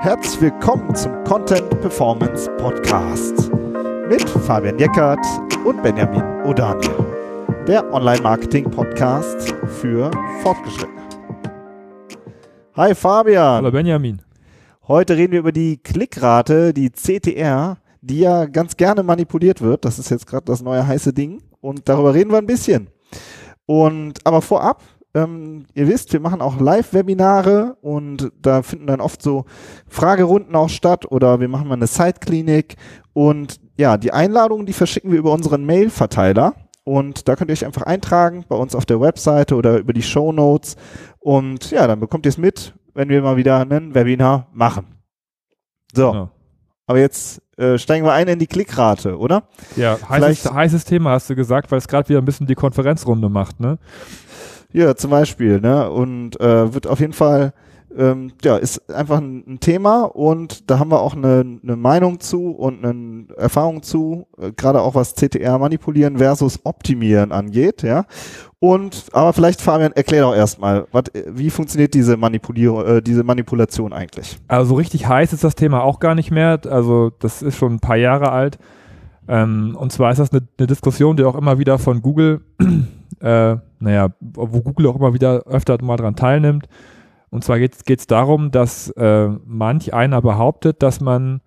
Herzlich willkommen zum Content Performance Podcast mit Fabian Jeckert und Benjamin O'Daniel, der Online-Marketing-Podcast für Fortgeschrittene. Hi Fabian. Hallo Benjamin. Heute reden wir über die Klickrate, die CTR, die ja ganz gerne manipuliert wird. Das ist jetzt gerade das neue heiße Ding und darüber reden wir ein bisschen. Und aber vorab ähm, ihr wisst, wir machen auch Live-Webinare und da finden dann oft so Fragerunden auch statt oder wir machen mal eine Site-Klinik und ja, die Einladungen, die verschicken wir über unseren Mail-Verteiler und da könnt ihr euch einfach eintragen bei uns auf der Webseite oder über die Show Notes und ja, dann bekommt ihr es mit, wenn wir mal wieder ein Webinar machen. So. Genau. Aber jetzt äh, steigen wir ein in die Klickrate, oder? Ja, heißes, heißes Thema hast du gesagt, weil es gerade wieder ein bisschen die Konferenzrunde macht, ne? Ja, zum Beispiel, ne? Und äh, wird auf jeden Fall, ähm, ja, ist einfach ein, ein, Thema und da haben wir auch eine, eine Meinung zu und eine Erfahrung zu, äh, gerade auch was CTR manipulieren versus optimieren angeht, ja. Und aber vielleicht Fabian, erklär doch erstmal, wie funktioniert diese Manipulierung, äh, diese Manipulation eigentlich? Also richtig heiß ist das Thema auch gar nicht mehr. Also das ist schon ein paar Jahre alt. Ähm, und zwar ist das eine, eine Diskussion, die auch immer wieder von Google äh, naja, wo Google auch immer wieder öfter mal dran teilnimmt. Und zwar geht es darum, dass äh, manch einer behauptet, dass man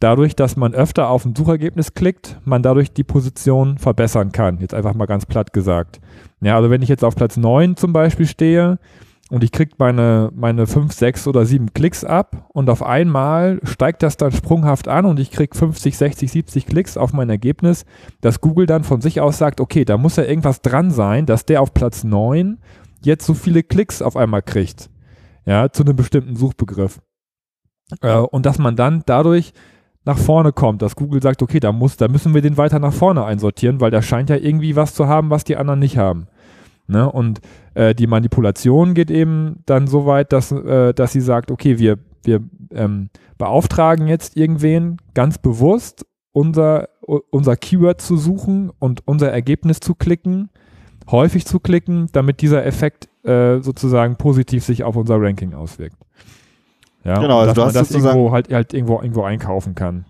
dadurch, dass man öfter auf ein Suchergebnis klickt, man dadurch die Position verbessern kann. Jetzt einfach mal ganz platt gesagt. Ja, also wenn ich jetzt auf Platz 9 zum Beispiel stehe und ich kriege meine, meine 5, 6 oder 7 Klicks ab und auf einmal steigt das dann sprunghaft an und ich kriege 50, 60, 70 Klicks auf mein Ergebnis, dass Google dann von sich aus sagt, okay, da muss ja irgendwas dran sein, dass der auf Platz 9 jetzt so viele Klicks auf einmal kriegt. Ja, zu einem bestimmten Suchbegriff. Äh, und dass man dann dadurch nach vorne kommt, dass Google sagt, okay, da muss, da müssen wir den weiter nach vorne einsortieren, weil der scheint ja irgendwie was zu haben, was die anderen nicht haben. Ne? Und äh, die Manipulation geht eben dann so weit, dass, äh, dass sie sagt, okay, wir, wir ähm, beauftragen jetzt irgendwen ganz bewusst, unser, unser Keyword zu suchen und unser Ergebnis zu klicken, häufig zu klicken, damit dieser Effekt äh, sozusagen positiv sich auf unser Ranking auswirkt. Ja, genau, also dass man das irgendwo halt, halt irgendwo, irgendwo einkaufen kann.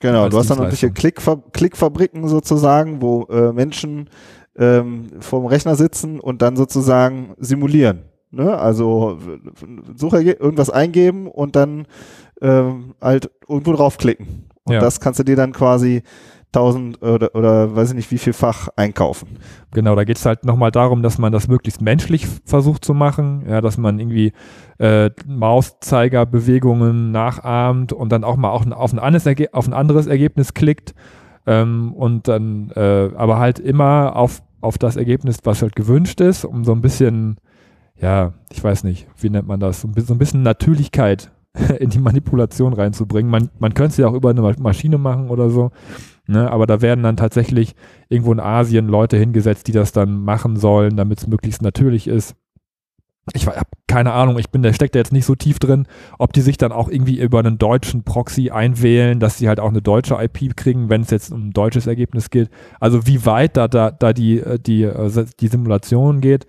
Genau, du hast dann irgendwelche Klickfab Klickfabriken sozusagen, wo äh, Menschen ähm, vorm Rechner sitzen und dann sozusagen simulieren. Ne? Also Suchergebnis, irgendwas eingeben und dann ähm, halt irgendwo draufklicken. Und ja. das kannst du dir dann quasi tausend oder, oder weiß ich nicht wie vielfach einkaufen. Genau, da geht es halt nochmal darum, dass man das möglichst menschlich versucht zu machen, ja, dass man irgendwie äh, Mauszeigerbewegungen nachahmt und dann auch mal auf ein, auf ein, anderes, auf ein anderes Ergebnis klickt ähm, und dann äh, aber halt immer auf, auf das Ergebnis, was halt gewünscht ist, um so ein bisschen, ja, ich weiß nicht, wie nennt man das, so ein bisschen Natürlichkeit in die Manipulation reinzubringen. Man, man könnte es ja auch über eine Maschine machen oder so, ne? aber da werden dann tatsächlich irgendwo in Asien Leute hingesetzt, die das dann machen sollen, damit es möglichst natürlich ist ich habe keine Ahnung, ich bin, der steckt da jetzt nicht so tief drin, ob die sich dann auch irgendwie über einen deutschen Proxy einwählen, dass sie halt auch eine deutsche IP kriegen, wenn es jetzt um ein deutsches Ergebnis geht. Also wie weit da, da, da die, äh, die, äh, die Simulation geht,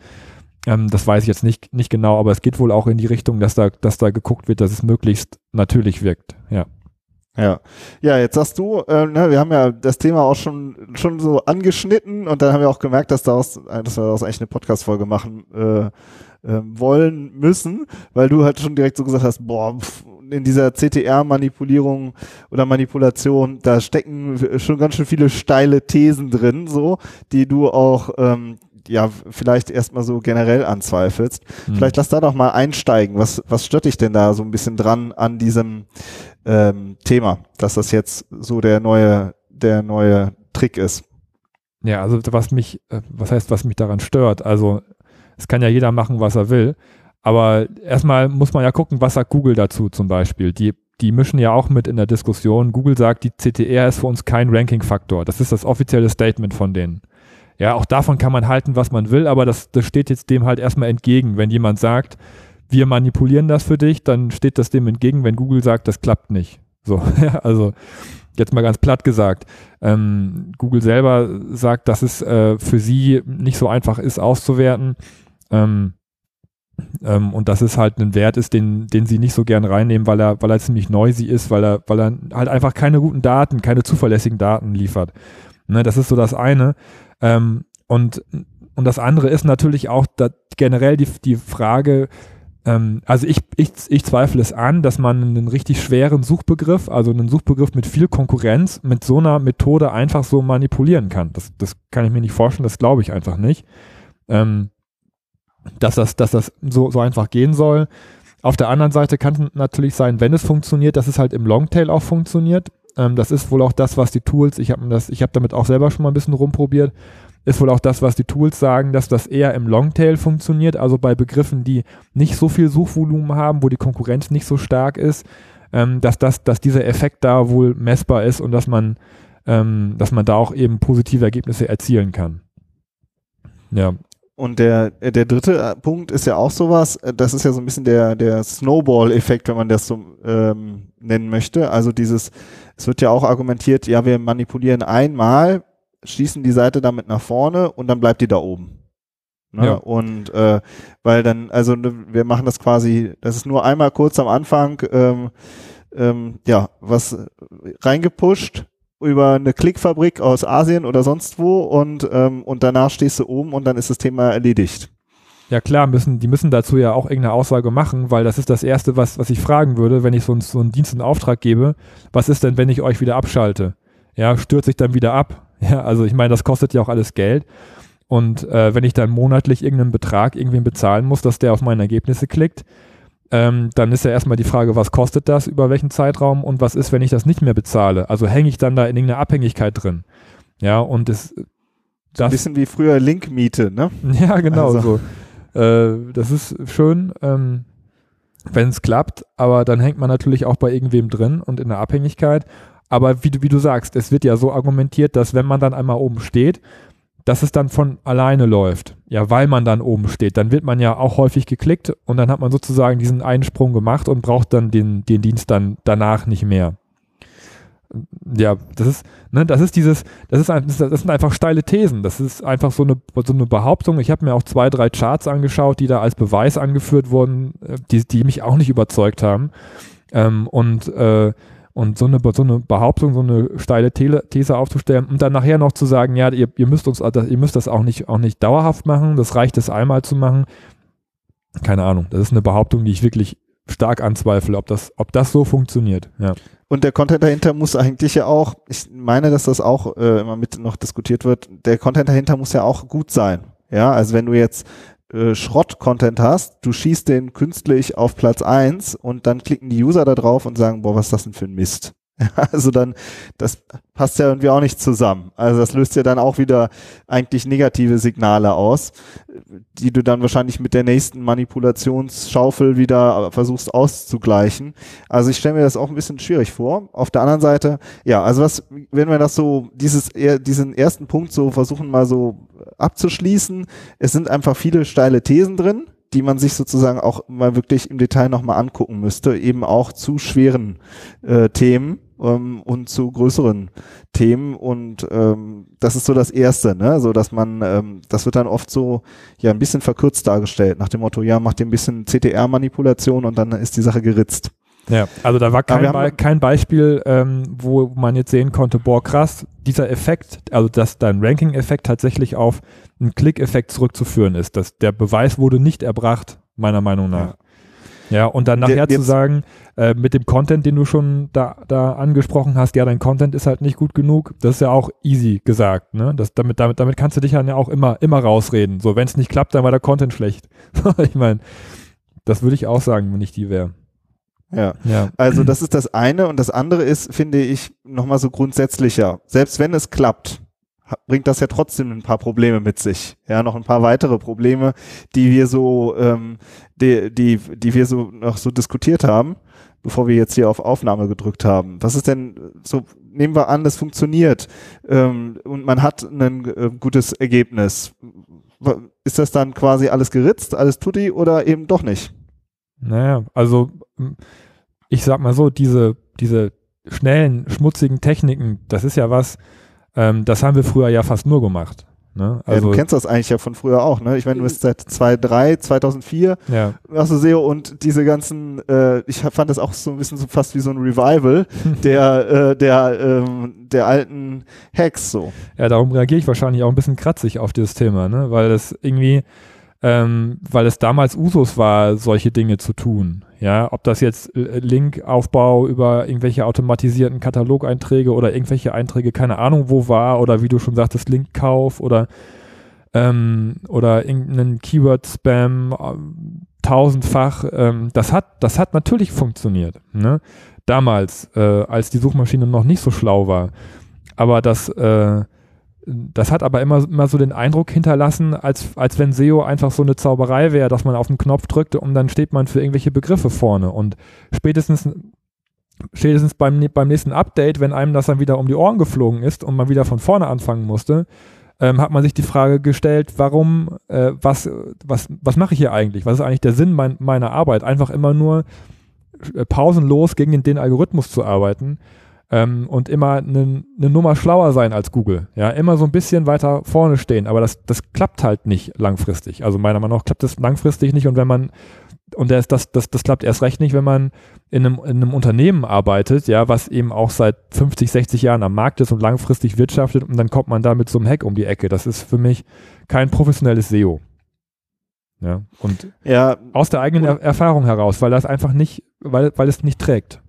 ähm, das weiß ich jetzt nicht, nicht genau, aber es geht wohl auch in die Richtung, dass da, dass da geguckt wird, dass es möglichst natürlich wirkt, ja. Ja, ja, jetzt sagst du, äh, ne, wir haben ja das Thema auch schon schon so angeschnitten und dann haben wir auch gemerkt, dass daraus, dass wir daraus eigentlich eine Podcast-Folge machen äh, ähm, wollen müssen, weil du halt schon direkt so gesagt hast, boah, in dieser CTR-Manipulierung oder Manipulation, da stecken schon ganz schön viele steile Thesen drin, so, die du auch ähm, ja vielleicht erstmal so generell anzweifelst. Mhm. Vielleicht lass da doch mal einsteigen. Was, was stört dich denn da so ein bisschen dran an diesem ähm, Thema, dass das jetzt so der neue, der neue Trick ist? Ja, also was mich, äh, was heißt, was mich daran stört? Also es kann ja jeder machen, was er will. Aber erstmal muss man ja gucken, was sagt Google dazu zum Beispiel. Die, die mischen ja auch mit in der Diskussion. Google sagt, die CTR ist für uns kein Ranking-Faktor. Das ist das offizielle Statement von denen. Ja, auch davon kann man halten, was man will, aber das, das steht jetzt dem halt erstmal entgegen. Wenn jemand sagt, wir manipulieren das für dich, dann steht das dem entgegen, wenn Google sagt, das klappt nicht. So, also jetzt mal ganz platt gesagt. Ähm, Google selber sagt, dass es äh, für sie nicht so einfach ist auszuwerten. Ähm, Ähm, und das ist halt ein Wert ist, den, den sie nicht so gern reinnehmen, weil er, weil er ziemlich noisy ist, weil er, weil er halt einfach keine guten Daten, keine zuverlässigen Daten liefert. Ne, das ist so das eine. Ähm, und, und das andere ist natürlich auch generell die, die Frage, ähm, also ich, ich, ich zweifle es an, dass man einen richtig schweren Suchbegriff, also einen Suchbegriff mit viel Konkurrenz, mit so einer Methode einfach so manipulieren kann. Das, das kann ich mir nicht vorstellen, das glaube ich einfach nicht. Ähm, dass das, dass das so, so einfach gehen soll. Auf der anderen Seite kann es natürlich sein, wenn es funktioniert, dass es halt im Longtail auch funktioniert. Ähm, das ist wohl auch das, was die Tools, ich habe habe damit auch selber schon mal ein bisschen rumprobiert, ist wohl auch das, was die Tools sagen, dass das eher im Longtail funktioniert, also bei Begriffen, die nicht so viel Suchvolumen haben, wo die Konkurrenz nicht so stark ist, ähm, dass, das, dass dieser Effekt da wohl messbar ist und dass man, ähm, dass man da auch eben positive Ergebnisse erzielen kann. Ja, und der, der dritte äh, Punkt ist ja auch sowas, äh, das ist ja so ein bisschen der, der Snowball-Effekt, wenn man das so ähm, nennen möchte. Also dieses, es wird ja auch argumentiert, ja, wir manipulieren einmal, schießen die Seite damit nach vorne und dann bleibt die da oben. Ne? Ja. Und äh, weil dann, also ne, wir machen das quasi, das ist nur einmal kurz am Anfang, ähm, ähm, ja, was reingepusht über eine Klickfabrik aus Asien oder sonst wo und, ähm, und danach stehst du oben und dann ist das Thema erledigt. Ja klar, müssen, die müssen dazu ja auch irgendeine Aussage machen, weil das ist das Erste, was, was ich fragen würde, wenn ich so, ein, so einen Dienst in Auftrag gebe. Was ist denn, wenn ich euch wieder abschalte? Ja, stürzt sich dann wieder ab? Ja, also ich meine, das kostet ja auch alles Geld. Und äh, wenn ich dann monatlich irgendeinen Betrag irgendwen bezahlen muss, dass der auf meine Ergebnisse klickt, ähm, dann ist ja erstmal die Frage, was kostet das, über welchen Zeitraum und was ist, wenn ich das nicht mehr bezahle? Also hänge ich dann da in irgendeiner Abhängigkeit drin? Ja, und das. das Ein bisschen wie früher Linkmiete, ne? Ja, genau also. so. Äh, das ist schön, ähm, wenn es klappt, aber dann hängt man natürlich auch bei irgendwem drin und in der Abhängigkeit. Aber wie du, wie du sagst, es wird ja so argumentiert, dass wenn man dann einmal oben steht, dass es dann von alleine läuft. Ja, weil man dann oben steht. Dann wird man ja auch häufig geklickt und dann hat man sozusagen diesen Einsprung gemacht und braucht dann den, den Dienst dann danach nicht mehr. Ja, das ist, ne, das ist dieses, das ist, ein, das sind einfach steile Thesen. Das ist einfach so eine, so eine Behauptung. Ich habe mir auch zwei, drei Charts angeschaut, die da als Beweis angeführt wurden, äh, die, die mich auch nicht überzeugt haben. Ähm, und äh, und so eine, so eine Behauptung, so eine steile These aufzustellen und dann nachher noch zu sagen, ja, ihr, ihr müsst uns, ihr müsst das auch nicht, auch nicht dauerhaft machen, das reicht es einmal zu machen. Keine Ahnung. Das ist eine Behauptung, die ich wirklich stark anzweifle, ob das, ob das so funktioniert. Ja. Und der Content dahinter muss eigentlich ja auch, ich meine, dass das auch äh, immer mit noch diskutiert wird, der Content dahinter muss ja auch gut sein. Ja, also wenn du jetzt äh, Schrott-Content hast, du schießt den künstlich auf Platz eins und dann klicken die User da drauf und sagen, boah, was ist das denn für ein Mist? Also dann, das passt ja irgendwie auch nicht zusammen. Also das löst ja dann auch wieder eigentlich negative Signale aus, die du dann wahrscheinlich mit der nächsten Manipulationsschaufel wieder versuchst auszugleichen. Also ich stelle mir das auch ein bisschen schwierig vor. Auf der anderen Seite, ja, also was, wenn wir das so, dieses, diesen ersten Punkt so versuchen mal so abzuschließen, es sind einfach viele steile Thesen drin die man sich sozusagen auch mal wirklich im Detail nochmal angucken müsste, eben auch zu schweren äh, Themen ähm, und zu größeren Themen und ähm, das ist so das Erste, ne? So dass man, ähm, das wird dann oft so ja ein bisschen verkürzt dargestellt, nach dem Motto, ja, macht ihr ein bisschen CTR-Manipulation und dann ist die Sache geritzt. Ja, also da war kein, Be kein Beispiel, ähm, wo man jetzt sehen konnte, boah, krass, dieser Effekt, also dass dein Ranking-Effekt tatsächlich auf einen Klick-Effekt zurückzuführen ist. Das, der Beweis wurde nicht erbracht, meiner Meinung nach. Ja. Ja, und dann nachher zu sagen, äh, mit dem Content, den du schon da, da angesprochen hast, ja, dein Content ist halt nicht gut genug, das ist ja auch easy gesagt, ne? Das, damit, damit, damit kannst du dich dann ja auch immer, immer rausreden. So, wenn es nicht klappt, dann war der Content schlecht. ich meine, das würde ich auch sagen, wenn ich die wäre. Ja. ja, also das ist das eine und das andere ist, finde ich, nochmal so grundsätzlicher. Selbst wenn es klappt, bringt das ja trotzdem ein paar Probleme mit sich. Ja, noch ein paar weitere Probleme, die wir so, ähm, die, die, die wir so noch so diskutiert haben, bevor wir jetzt hier auf Aufnahme gedrückt haben. Was ist denn so? Nehmen wir an, das funktioniert ähm, und man hat ein äh, gutes Ergebnis. Ist das dann quasi alles geritzt, alles tutti oder eben doch nicht? Naja, also ich sag mal so, diese, diese schnellen, schmutzigen Techniken, das ist ja was, ähm, das haben wir früher ja fast nur gemacht. Ne? Also, ja, du kennst das eigentlich ja von früher auch, ne? Ich meine, du bist seit 2003, 2004 ja. machst du SEO und diese ganzen, äh, ich fand das auch so ein bisschen so fast wie so ein Revival der, äh, der, ähm, der alten Hacks so. Ja, darum reagiere ich wahrscheinlich auch ein bisschen kratzig auf dieses Thema, ne? Weil das irgendwie ähm, weil es damals Usus war, solche Dinge zu tun. Ja, ob das jetzt äh, Linkaufbau über irgendwelche automatisierten Katalogeinträge oder irgendwelche Einträge, keine Ahnung wo war, oder wie du schon sagtest, Linkkauf oder ähm, oder irgendeinen Keyword-Spam äh, tausendfach, ähm, das hat, das hat natürlich funktioniert. Ne? Damals, äh, als die Suchmaschine noch nicht so schlau war. Aber das, äh, das hat aber immer, immer so den Eindruck hinterlassen, als, als wenn SEO einfach so eine Zauberei wäre, dass man auf den Knopf drückte und dann steht man für irgendwelche Begriffe vorne. Und spätestens, spätestens beim, beim nächsten Update, wenn einem das dann wieder um die Ohren geflogen ist und man wieder von vorne anfangen musste, ähm, hat man sich die Frage gestellt, warum, äh, was, was, was mache ich hier eigentlich? Was ist eigentlich der Sinn mein, meiner Arbeit? Einfach immer nur äh, pausenlos gegen den Algorithmus zu arbeiten ähm, und immer eine ne Nummer schlauer sein als Google. Ja, immer so ein bisschen weiter vorne stehen, aber das, das klappt halt nicht langfristig. Also meiner Meinung nach klappt das langfristig nicht und wenn man und das, das, das, das klappt erst recht nicht, wenn man in einem, in einem Unternehmen arbeitet, ja, was eben auch seit 50, 60 Jahren am Markt ist und langfristig wirtschaftet und dann kommt man da mit so einem Hack um die Ecke. Das ist für mich kein professionelles SEO. Ja, und ja, aus der eigenen er Erfahrung heraus, weil das einfach nicht, weil, weil es nicht trägt.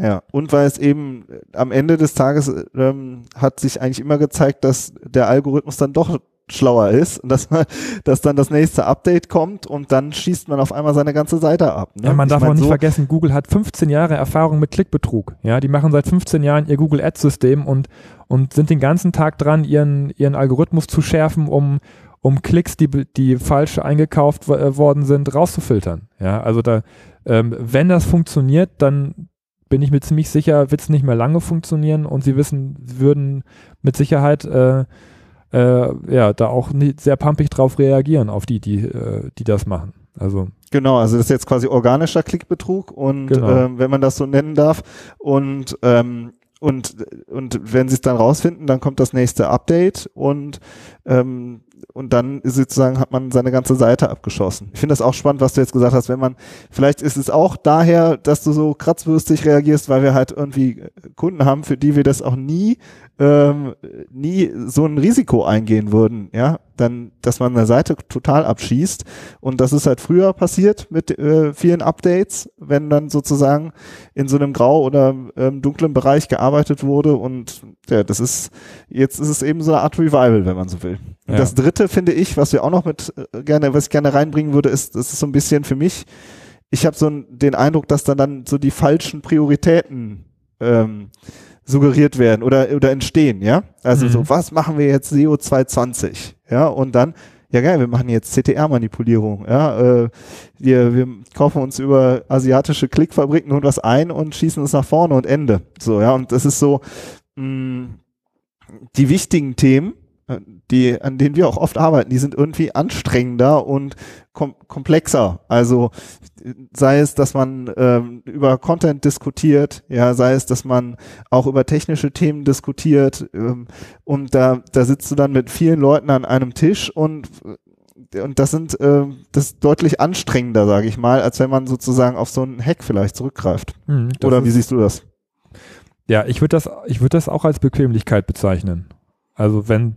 Ja, und weil es eben äh, am Ende des Tages ähm, hat sich eigentlich immer gezeigt, dass der Algorithmus dann doch schlauer ist und dass, man, dass dann das nächste Update kommt und dann schießt man auf einmal seine ganze Seite ab. Ne? Ja, man ich darf auch nicht so vergessen, Google hat 15 Jahre Erfahrung mit Klickbetrug. Ja, die machen seit 15 Jahren ihr Google Ads System und, und sind den ganzen Tag dran, ihren, ihren Algorithmus zu schärfen, um, um Klicks, die, die falsch eingekauft äh, worden sind, rauszufiltern. Ja, also da, ähm, wenn das funktioniert, dann bin ich mir ziemlich sicher, wird es nicht mehr lange funktionieren und sie wissen, würden mit Sicherheit äh, äh, ja da auch nicht sehr pumpig drauf reagieren, auf die, die, äh, die das machen. Also Genau, also das ist jetzt quasi organischer Klickbetrug und genau. ähm, wenn man das so nennen darf und ähm, und und wenn sie es dann rausfinden, dann kommt das nächste Update und ähm, und dann sozusagen hat man seine ganze Seite abgeschossen. Ich finde das auch spannend, was du jetzt gesagt hast, wenn man, vielleicht ist es auch daher, dass du so kratzwürstig reagierst, weil wir halt irgendwie Kunden haben, für die wir das auch nie ähm, nie so ein Risiko eingehen würden, ja, dann, dass man eine Seite total abschießt. Und das ist halt früher passiert mit äh, vielen Updates, wenn dann sozusagen in so einem grau oder ähm, dunklen Bereich gearbeitet wurde. Und ja, das ist, jetzt ist es eben so eine Art Revival, wenn man so will. Und ja. das dritte finde ich, was wir auch noch mit äh, gerne, was ich gerne reinbringen würde, ist, das ist so ein bisschen für mich, ich habe so den Eindruck, dass dann dann so die falschen Prioritäten ähm, suggeriert werden oder, oder entstehen, ja? Also mhm. so, was machen wir jetzt SEO 220? Ja, und dann, ja geil, wir machen jetzt CTR-Manipulierung, ja, äh, wir, wir kaufen uns über asiatische Klickfabriken und was ein und schießen uns nach vorne und Ende. So, ja, und das ist so, mh, mm, die wichtigen Themen, die, an denen wir auch oft arbeiten, die sind irgendwie anstrengender und kom komplexer. Also sei es, dass man ähm, über Content diskutiert, ja, sei es, dass man auch über technische Themen diskutiert ähm, und da, da sitzt du dann mit vielen Leuten an einem Tisch und und das sind äh, das ist deutlich anstrengender, sage ich mal, als wenn man sozusagen auf so einen Hack vielleicht zurückgreift. Mhm, Oder wie siehst du das? Ja, ich würde das, ich würde das auch als Bequemlichkeit bezeichnen. Also wenn,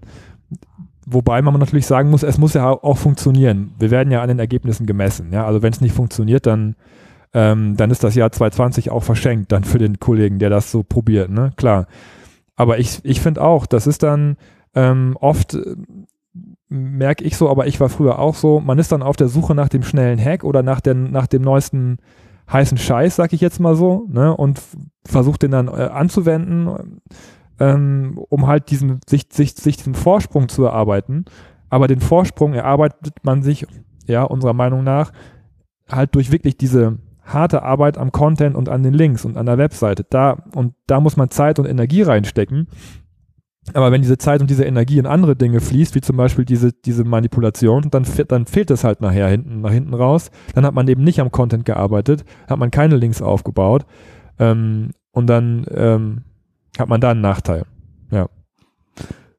wobei man natürlich sagen muss, es muss ja auch funktionieren. Wir werden ja an den Ergebnissen gemessen. Ja? Also wenn es nicht funktioniert, dann, ähm, dann ist das Jahr 2020 auch verschenkt dann für den Kollegen, der das so probiert. Ne? Klar. Aber ich, ich finde auch, das ist dann ähm, oft, äh, merke ich so, aber ich war früher auch so, man ist dann auf der Suche nach dem schnellen Hack oder nach, den, nach dem neuesten heißen Scheiß, sag ich jetzt mal so, ne? und versucht den dann äh, anzuwenden ähm, um halt diesen, sich, sich, sich diesen Vorsprung zu erarbeiten. Aber den Vorsprung erarbeitet man sich, ja, unserer Meinung nach, halt durch wirklich diese harte Arbeit am Content und an den Links und an der Webseite. Da, und da muss man Zeit und Energie reinstecken. Aber wenn diese Zeit und diese Energie in andere Dinge fließt, wie zum Beispiel diese, diese Manipulation, dann, dann fehlt es halt nachher hinten, nach hinten raus. Dann hat man eben nicht am Content gearbeitet, hat man keine Links aufgebaut. Ähm, und dann, ähm, hat man da einen Nachteil. Ja.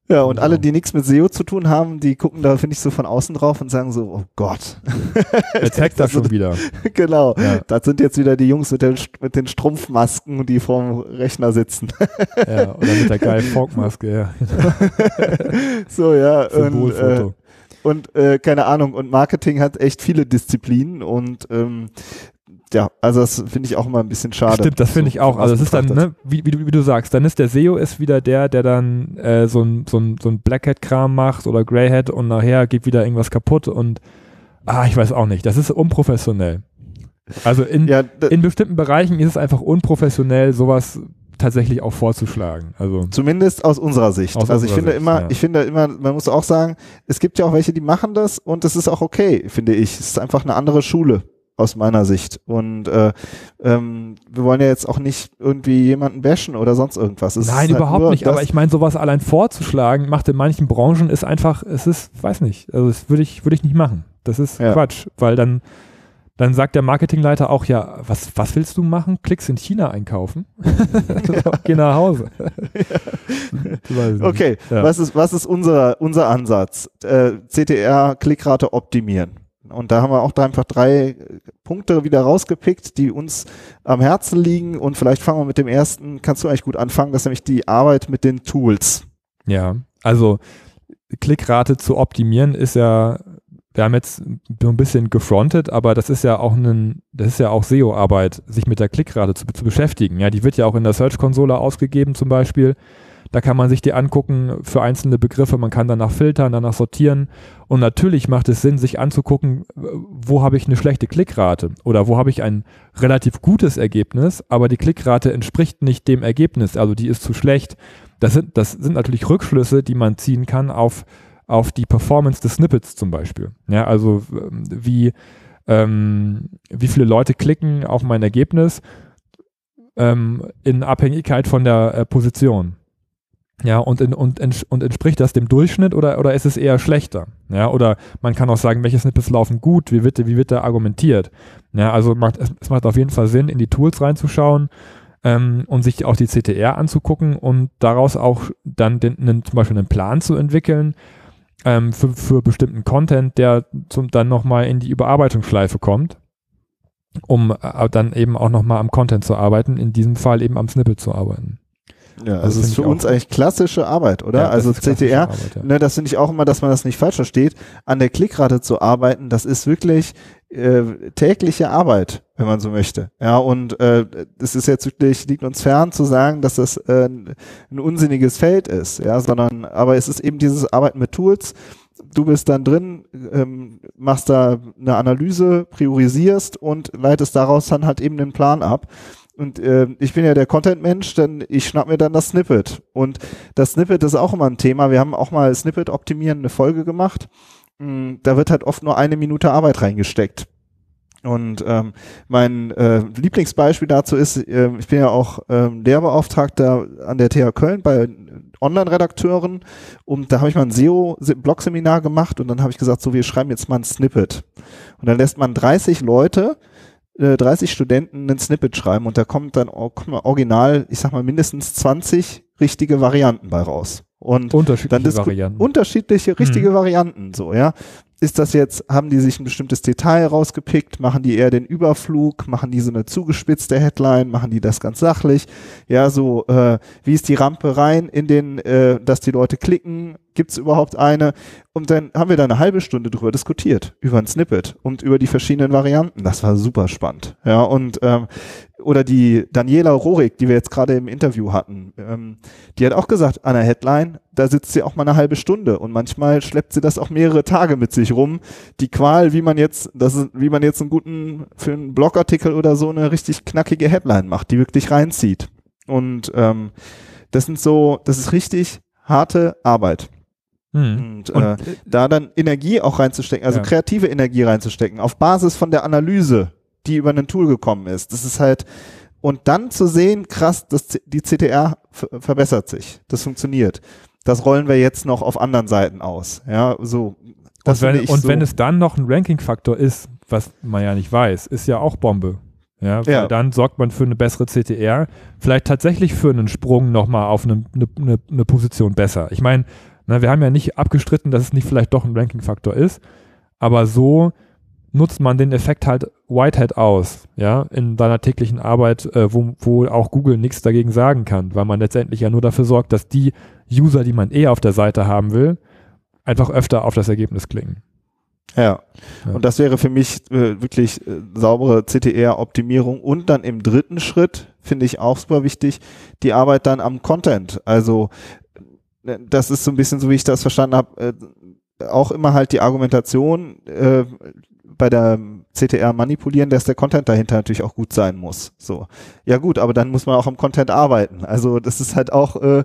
Ja, und alle, die nichts mit SEO zu tun haben, die gucken da, finde ich, so von außen drauf und sagen so, oh Gott. Jetzt hackt das schon wieder. genau. Ja. Das sind jetzt wieder die Jungs mit den, mit den Strumpfmasken, die vorm Rechner sitzen. ja, oder mit der geilen Folkmaske, ja. so, ja. Symbolfoto. Und, äh, und äh, keine Ahnung, und Marketing hat echt viele Disziplinen und ähm, ja, also das finde ich auch immer ein bisschen schade. Stimmt, das finde so, ich auch. Also es ist dann, ne, wie, wie, du, wie du sagst, dann ist der SEO ist wieder der, der dann äh, so ein, so ein, so ein Blackhead-Kram macht oder Greyhead und nachher geht wieder irgendwas kaputt und ah, ich weiß auch nicht. Das ist unprofessionell. Also in, ja, in bestimmten Bereichen ist es einfach unprofessionell, sowas tatsächlich auch vorzuschlagen. Also zumindest aus unserer Sicht. Aus also ich finde Sicht, immer, ja. ich finde immer, man muss auch sagen, es gibt ja auch welche, die machen das und das ist auch okay, finde ich. Es ist einfach eine andere Schule aus meiner Sicht. Und äh, ähm, wir wollen ja jetzt auch nicht irgendwie jemanden bashen oder sonst irgendwas. Es Nein, halt überhaupt nicht. Aber ich meine, sowas allein vorzuschlagen, macht in manchen Branchen ist einfach, es ist, weiß nicht, also das würde ich, würde ich nicht machen. Das ist ja. Quatsch, weil dann, dann sagt der Marketingleiter auch, ja, was, was willst du machen? Klicks in China einkaufen? ja. Geh nach Hause. Ja. okay, was ist, was ist unser, unser Ansatz? Äh, CTR, Klickrate optimieren. Und da haben wir auch einfach drei Punkte wieder rausgepickt, die uns am Herzen liegen. Und vielleicht fangen wir mit dem ersten, kannst du eigentlich gut anfangen, das ist nämlich die Arbeit mit den Tools. Ja, also Klickrate zu optimieren ist ja, wir haben jetzt so ein bisschen gefrontet, aber das ist ja auch ein, das ist ja auch SEO-Arbeit, sich mit der Klickrate zu, zu beschäftigen. Ja, die wird ja auch in der Search-Konsole ausgegeben zum Beispiel. Da kann man sich die angucken für einzelne Begriffe. Man kann danach filtern, danach sortieren. Und natürlich macht es Sinn, sich anzugucken, wo habe ich eine schlechte Klickrate oder wo habe ich ein relativ gutes Ergebnis, aber die Klickrate entspricht nicht dem Ergebnis. Also die ist zu schlecht. Das sind, das sind natürlich Rückschlüsse, die man ziehen kann auf, auf die Performance des Snippets zum Beispiel. Ja, also ähm, wie, ähm, wie viele Leute klicken auf mein Ergebnis ähm, in Abhängigkeit von der äh, Position. Ja, und, in, und, und entspricht das dem Durchschnitt oder, oder ist es eher schlechter? Ja, oder man kann auch sagen, welche Snippets laufen gut, wie wird, wie wird da argumentiert? Ja, also macht, es, es macht auf jeden Fall Sinn, in die Tools reinzuschauen ähm, und sich auch die CTR anzugucken und daraus auch dann den, einen, zum Beispiel einen Plan zu entwickeln ähm, für, für bestimmten Content, der zum, dann nochmal in die Überarbeitungsschleife kommt, um äh, dann eben auch nochmal am Content zu arbeiten, in diesem Fall eben am Snippet zu arbeiten. Ja, also das ist für uns eigentlich klassische Arbeit, oder? Ja, also CTR, Arbeit, ja. ne, das finde ich auch immer, dass man das nicht falsch versteht. An der Klickrate zu arbeiten, das ist wirklich äh, tägliche Arbeit, wenn man so möchte. Ja, und äh, es ist jetzt wirklich, liegt uns fern zu sagen, dass das äh, ein unsinniges Feld ist, ja, sondern aber es ist eben dieses Arbeiten mit Tools. Du bist dann drin, ähm, machst da eine Analyse, priorisierst und leitest daraus dann halt eben den Plan ab. Und äh, ich bin ja der Content-Mensch, denn ich schnapp mir dann das Snippet. Und das Snippet ist auch immer ein Thema. Wir haben auch mal Snippet optimieren eine Folge gemacht. Mm, da wird halt oft nur eine Minute Arbeit reingesteckt. Und ähm, mein äh, Lieblingsbeispiel dazu ist, äh, ich bin ja auch ähm, Lehrbeauftragter an der TH Köln bei Online-Redakteuren und da habe ich mal ein SEO-Blog-Seminar gemacht und dann habe ich gesagt, so wir schreiben jetzt mal ein Snippet. Und dann lässt man 30 Leute 30 äh, Studenten ein Snippet schreiben und da kommt dann kommen original, ich sag mal, mindestens 20 richtige Varianten bei raus. Und unterschiedliche dann Varianten. Unterschiedliche, richtige hm. Varianten, so, ja. Ist das jetzt, haben die sich ein bestimmtes Detail rausgepickt? Machen die eher den Überflug? Machen die so eine zugespitzte Headline? Machen die das ganz sachlich? Ja, so, äh, wie ist die Rampe rein in den, äh, dass die Leute klicken? Gibt es überhaupt eine? Und dann haben wir da eine halbe Stunde drüber diskutiert, über ein Snippet und über die verschiedenen Varianten. Das war super spannend. Ja, und ähm, oder die Daniela Rorik, die wir jetzt gerade im Interview hatten, ähm, die hat auch gesagt, an der Headline, da sitzt sie auch mal eine halbe Stunde und manchmal schleppt sie das auch mehrere Tage mit sich rum. Die Qual, wie man jetzt, das ist, wie man jetzt einen guten, für einen Blogartikel oder so eine richtig knackige Headline macht, die wirklich reinzieht. Und ähm, das sind so, das ist richtig harte Arbeit. Mhm. Und, äh, da dann Energie auch reinzustecken, also ja. kreative Energie reinzustecken, auf Basis von der Analyse, die über ein Tool gekommen ist. Das ist halt, und dann zu sehen, krass, das, die CTR verbessert sich. Das funktioniert. Das rollen wir jetzt noch auf anderen Seiten aus. Ja, so. und wenn, und so wenn es dann noch ein Ranking-Faktor ist, was man ja nicht weiß, ist ja auch Bombe. Ja, ja. dann sorgt man für eine bessere CTR, vielleicht tatsächlich für einen Sprung nochmal auf eine, eine, eine Position besser. Ich meine, Na, wir haben ja nicht abgestritten, dass es nicht vielleicht doch ein Ranking-Faktor ist, aber so nutzt man den Effekt halt Whitehead aus, ja, in seiner täglichen Arbeit, äh, wo, wo auch Google nichts dagegen sagen kann, weil man letztendlich ja nur dafür sorgt, dass die User, die man eh auf der Seite haben will, einfach öfter auf das Ergebnis klicken. Ja. ja. Und das wäre für mich äh, wirklich äh, saubere CTR-Optimierung. Und dann im dritten Schritt, finde ich auch super wichtig, die Arbeit dann am Content. Also äh, das ist so ein bisschen so, wie ich das verstanden habe, äh, auch immer halt die Argumentation, äh, bei der CTR manipulieren, dass der Content dahinter natürlich auch gut sein muss. So. Ja gut, aber dann muss man auch am Content arbeiten. Also das ist halt auch äh,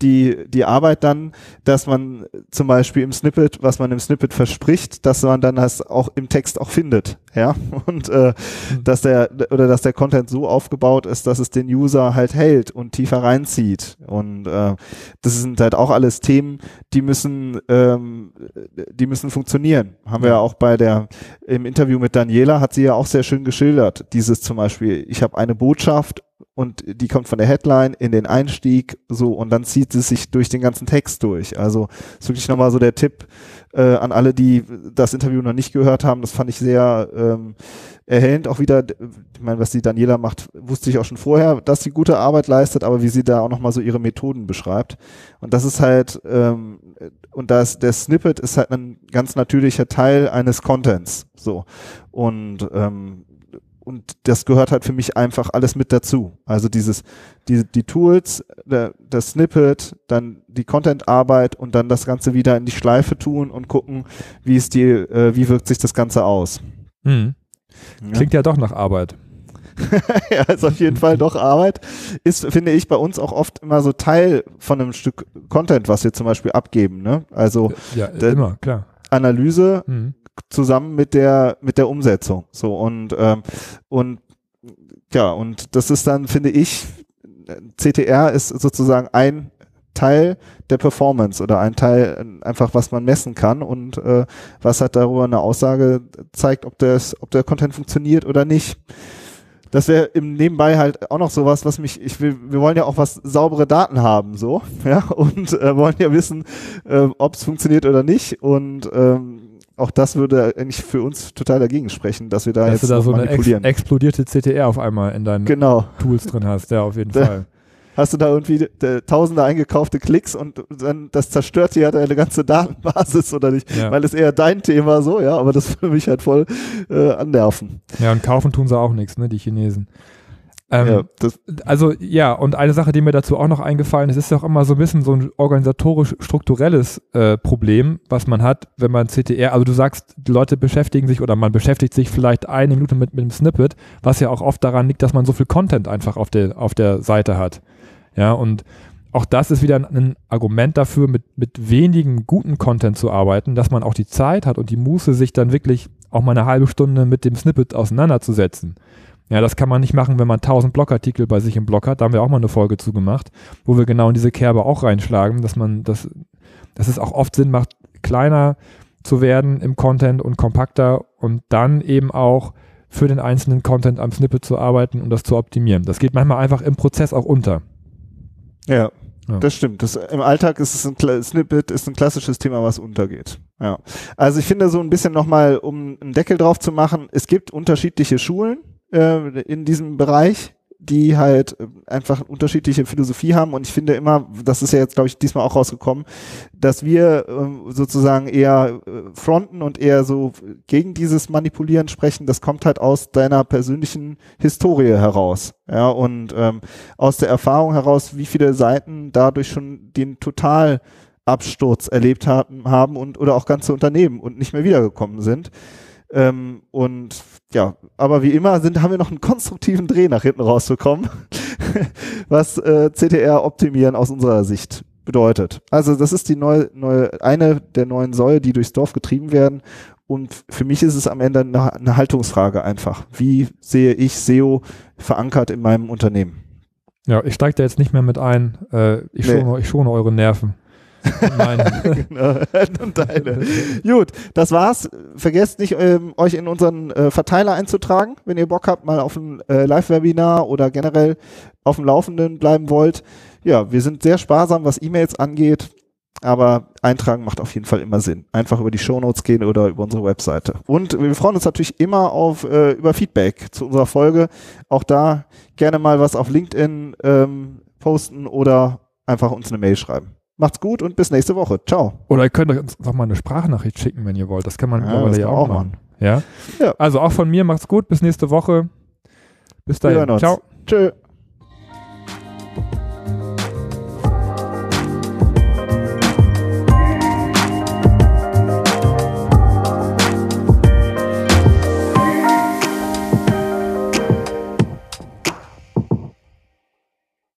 die, die Arbeit dann, dass man zum Beispiel im Snippet, was man im Snippet verspricht, dass man dann das auch im Text auch findet. Ja. Und äh, mhm. dass der oder dass der Content so aufgebaut ist, dass es den User halt hält und tiefer reinzieht. Und äh, das sind halt auch alles Themen, die müssen, ähm, die müssen funktionieren. Haben wir ja auch bei der im Interview mit Daniela hat sie ja auch sehr schön geschildert. Dieses zum Beispiel, ich habe eine Botschaft und die kommt von der Headline in den Einstieg so und dann zieht es sich durch den ganzen Text durch. Also ist wirklich nochmal so der Tipp äh, an alle, die das Interview noch nicht gehört haben. Das fand ich sehr ähm, erhellend auch wieder. Ich meine, was die Daniela macht, wusste ich auch schon vorher, dass sie gute Arbeit leistet, aber wie sie da auch nochmal so ihre Methoden beschreibt. Und das ist halt, ähm, und das, der Snippet ist halt ein ganz natürlicher Teil eines Contents. So. Und ähm, und das gehört halt für mich einfach alles mit dazu. Also dieses, die, die Tools, der, das Snippet, dann die Content-Arbeit und dann das Ganze wieder in die Schleife tun und gucken, wie ist die, äh, wie wirkt sich das Ganze aus. Mhm. Klingt ja. ja doch nach Arbeit. ja, ist auf jeden Fall doch Arbeit. Ist, finde ich, bei uns auch oft immer so Teil von einem Stück Content, was wir zum Beispiel abgeben. Ne? Also ja, immer, klar. Analyse, mhm zusammen mit der mit der Umsetzung. So und ähm, und ja und das ist dann finde ich CTR ist sozusagen ein Teil der Performance oder ein Teil einfach was man messen kann und äh, was halt darüber eine Aussage zeigt, ob das ob der Content funktioniert oder nicht. Das wäre im Nebenbei halt auch noch sowas, was mich, ich will, wir wollen ja auch was saubere Daten haben, so, ja, und äh, wollen ja wissen, äh, ob es funktioniert oder nicht. Und ähm, auch das würde eigentlich für uns total dagegen sprechen, dass wir da dass jetzt du da so eine ex explodierte CTR auf einmal in deinen genau. Tools drin hast, ja, auf jeden da, Fall. Hast du da irgendwie de, tausende eingekaufte Klicks und dann das zerstört ja deine ganze Datenbasis oder nicht? Ja. Weil es eher dein Thema so, ja, aber das würde mich halt voll äh, annerven. Ja, und kaufen tun sie auch nichts, ne, die Chinesen. Ähm, ja, also ja, und eine Sache, die mir dazu auch noch eingefallen ist, ist ja auch immer so ein bisschen so ein organisatorisch-strukturelles äh, Problem, was man hat, wenn man CTR, also du sagst, die Leute beschäftigen sich oder man beschäftigt sich vielleicht eine Minute mit, mit einem Snippet, was ja auch oft daran liegt, dass man so viel Content einfach auf der, auf der Seite hat. Ja, und auch das ist wieder ein Argument dafür, mit, mit wenigen guten Content zu arbeiten, dass man auch die Zeit hat und die Muße, sich dann wirklich auch mal eine halbe Stunde mit dem Snippet auseinanderzusetzen. Ja, das kann man nicht machen, wenn man 1000 Blogartikel bei sich im Blog hat. Da haben wir auch mal eine Folge zugemacht, wo wir genau in diese Kerbe auch reinschlagen, dass man das, dass es auch oft Sinn macht, kleiner zu werden im Content und kompakter und dann eben auch für den einzelnen Content am Snippet zu arbeiten und das zu optimieren. Das geht manchmal einfach im Prozess auch unter. Ja, ja. Das stimmt. Das, Im Alltag ist es ein Snippet, ist ein klassisches Thema, was untergeht. Ja. Also ich finde so ein bisschen nochmal, um einen Deckel drauf zu machen, es gibt unterschiedliche Schulen äh, in diesem Bereich, die halt äh, einfach unterschiedliche Philosophie haben. Und ich finde immer, das ist ja jetzt glaube ich diesmal auch rausgekommen, dass wir äh, sozusagen eher äh, fronten und eher so gegen dieses Manipulieren sprechen, das kommt halt aus deiner persönlichen Historie heraus, ja und ähm, aus der Erfahrung heraus, wie viele Seiten dadurch schon den Totalabsturz erlebt haben, haben und oder auch ganze Unternehmen und nicht mehr wiedergekommen sind. Ähm, und ja, aber wie immer sind, haben wir noch einen konstruktiven Dreh nach hinten rausbekommen, was äh, CTR optimieren aus unserer Sicht bedeutet. Also das ist die neue, neue, eine der neuen Säule, die durchs Dorf getrieben werden. Und für mich ist es am Ende eine, eine Haltungsfrage einfach. Wie sehe ich SEO verankert in meinem Unternehmen? Ja, ich steige da jetzt nicht mehr mit ein. Äh, ich, nee. schone, ich schone eure Nerven. Meine. genau. Und deine. Gut, das war's. Vergesst nicht, ähm, euch in unseren äh, Verteiler einzutragen, wenn ihr Bock habt, mal auf ein äh, Live-Webinar oder generell auf dem Laufenden bleiben wollt. Ja, wir sind sehr sparsam, was E-Mails angeht. aber eintragen macht auf jeden Fall immer Sinn. Einfach über die Shownotes gehen oder über unsere Webseite. Und wir freuen uns natürlich immer auf äh, über Feedback zu unserer Folge. Auch da gerne mal was auf LinkedIn ähm, posten oder einfach uns eine Mail schreiben. Macht's gut und bis nächste Woche. Ciao. Oder ihr könnt uns auch mal eine Sprachnachricht schicken, wenn ihr wollt. Das kann man Ja, mittlerweile ja kann auch auch machen. Ja? Ja. Also auch von mir, macht's gut, bis nächste Woche. Bis dahin. Ciao. Tschö.